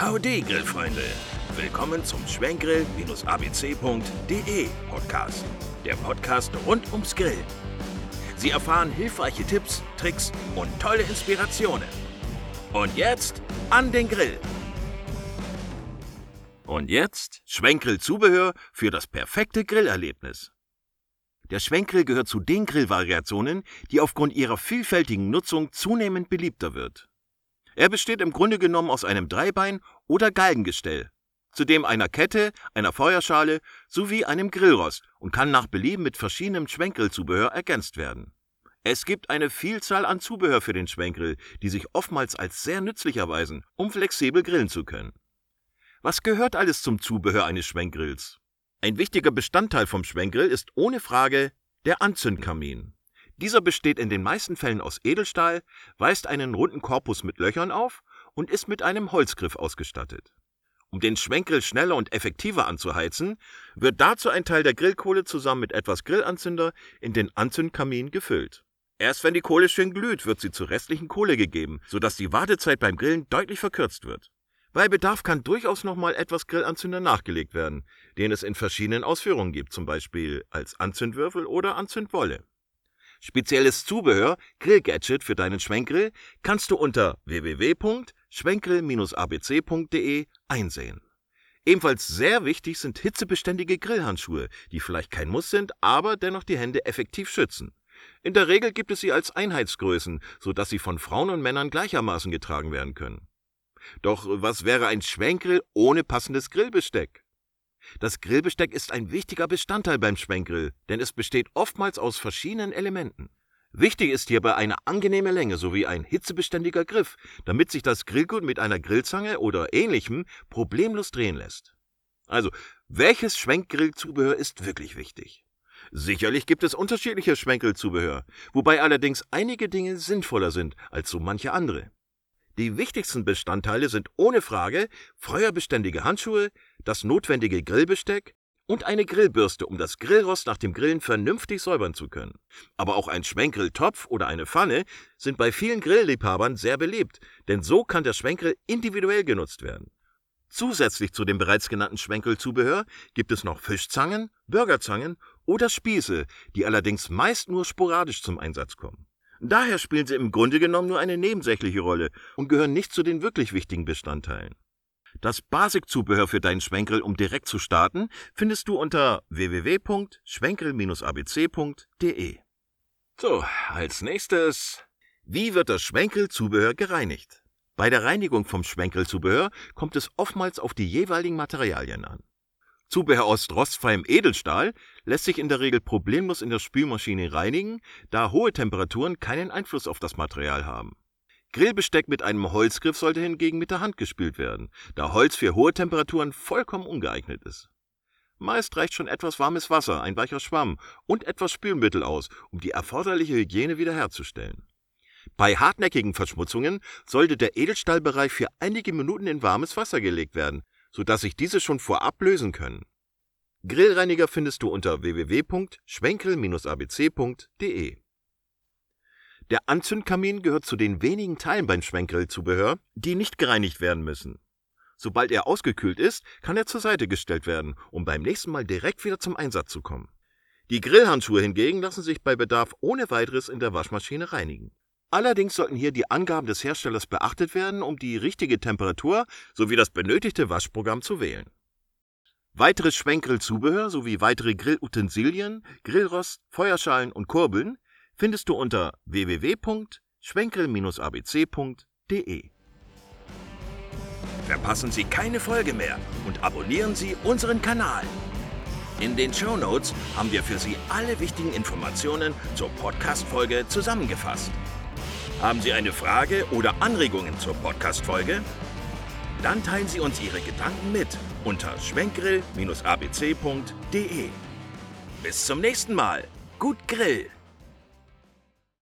Howdy, Grillfreunde! Willkommen zum Schwenkgrill-abc.de Podcast. Der Podcast rund ums Grillen. Sie erfahren hilfreiche Tipps, Tricks und tolle Inspirationen. Und jetzt an den Grill! Und jetzt Schwenkgrill-Zubehör für das perfekte Grillerlebnis. Der Schwenkgrill gehört zu den Grillvariationen, die aufgrund ihrer vielfältigen Nutzung zunehmend beliebter wird. Er besteht im Grunde genommen aus einem Dreibein- oder Galgengestell, zudem einer Kette, einer Feuerschale sowie einem Grillrost und kann nach Belieben mit verschiedenem Schwenkgrillzubehör ergänzt werden. Es gibt eine Vielzahl an Zubehör für den Schwenkgrill, die sich oftmals als sehr nützlich erweisen, um flexibel grillen zu können. Was gehört alles zum Zubehör eines Schwenkgrills? Ein wichtiger Bestandteil vom Schwenkgrill ist ohne Frage der Anzündkamin. Dieser besteht in den meisten Fällen aus Edelstahl, weist einen runden Korpus mit Löchern auf und ist mit einem Holzgriff ausgestattet. Um den Schwenkgrill schneller und effektiver anzuheizen, wird dazu ein Teil der Grillkohle zusammen mit etwas Grillanzünder in den Anzündkamin gefüllt. Erst wenn die Kohle schön glüht, wird sie zur restlichen Kohle gegeben, sodass die Wartezeit beim Grillen deutlich verkürzt wird. Bei Bedarf kann durchaus nochmal etwas Grillanzünder nachgelegt werden, den es in verschiedenen Ausführungen gibt, zum Beispiel als Anzündwürfel oder Anzündwolle. Spezielles Zubehör, Grillgadget für deinen Schwenkgrill kannst du unter www.schwenkgrill-abc.de einsehen. Ebenfalls sehr wichtig sind hitzebeständige Grillhandschuhe, die vielleicht kein Muss sind, aber dennoch die Hände effektiv schützen. In der Regel gibt es sie als Einheitsgrößen, sodass sie von Frauen und Männern gleichermaßen getragen werden können. Doch was wäre ein Schwenkgrill ohne passendes Grillbesteck? Das Grillbesteck ist ein wichtiger Bestandteil beim Schwenkgrill, denn es besteht oftmals aus verschiedenen Elementen. Wichtig ist hierbei eine angenehme Länge sowie ein hitzebeständiger Griff, damit sich das Grillgut mit einer Grillzange oder ähnlichem problemlos drehen lässt. Also, welches Schwenkgrillzubehör ist wirklich wichtig? Sicherlich gibt es unterschiedliche Schwenkgrillzubehör, wobei allerdings einige Dinge sinnvoller sind als so manche andere. Die wichtigsten Bestandteile sind ohne Frage feuerbeständige Handschuhe, das notwendige Grillbesteck und eine Grillbürste, um das Grillrost nach dem Grillen vernünftig säubern zu können. Aber auch ein Schwenkgrilltopf oder eine Pfanne sind bei vielen Grillliebhabern sehr beliebt, denn so kann der Schwenkgrill individuell genutzt werden. Zusätzlich zu dem bereits genannten Schwenkelzubehör gibt es noch Fischzangen, Burgerzangen oder Spieße, die allerdings meist nur sporadisch zum Einsatz kommen. Daher spielen sie im Grunde genommen nur eine nebensächliche Rolle und gehören nicht zu den wirklich wichtigen Bestandteilen. Das Basic-Zubehör für deinen Schwenkel, um direkt zu starten, findest du unter www.schwenkel-abc.de. So, als nächstes, wie wird das Schwenkelzubehör gereinigt? Bei der Reinigung vom Schwenkelzubehör kommt es oftmals auf die jeweiligen Materialien an. Zubehör aus rostfreiem Edelstahl lässt sich in der Regel problemlos in der Spülmaschine reinigen, da hohe Temperaturen keinen Einfluss auf das Material haben. Grillbesteck mit einem Holzgriff sollte hingegen mit der Hand gespült werden, da Holz für hohe Temperaturen vollkommen ungeeignet ist. Meist reicht schon etwas warmes Wasser, ein weicher Schwamm und etwas Spülmittel aus, um die erforderliche Hygiene wiederherzustellen. Bei hartnäckigen Verschmutzungen sollte der Edelstahlbereich für einige Minuten in warmes Wasser gelegt werden, sodass sich diese schon vorab lösen können. Grillreiniger findest du unter www.schwenkel-abc.de. Der Anzündkamin gehört zu den wenigen Teilen beim Schwenkgrillzubehör, die nicht gereinigt werden müssen. Sobald er ausgekühlt ist, kann er zur Seite gestellt werden, um beim nächsten Mal direkt wieder zum Einsatz zu kommen. Die Grillhandschuhe hingegen lassen sich bei Bedarf ohne weiteres in der Waschmaschine reinigen. Allerdings sollten hier die Angaben des Herstellers beachtet werden, um die richtige Temperatur sowie das benötigte Waschprogramm zu wählen. Weiteres Schwenkgrillzubehör sowie weitere Grillutensilien, Grillrost, Feuerschalen und Kurbeln findest du unter www.schwenkel-abc.de. Verpassen Sie keine Folge mehr und abonnieren Sie unseren Kanal. In den Show Notes haben wir für Sie alle wichtigen Informationen zur Podcast-Folge zusammengefasst. Haben Sie eine Frage oder Anregungen zur Podcast-Folge? Dann teilen Sie uns Ihre Gedanken mit unter schwenkgrill-abc.de. Bis zum nächsten Mal. Gut Grill!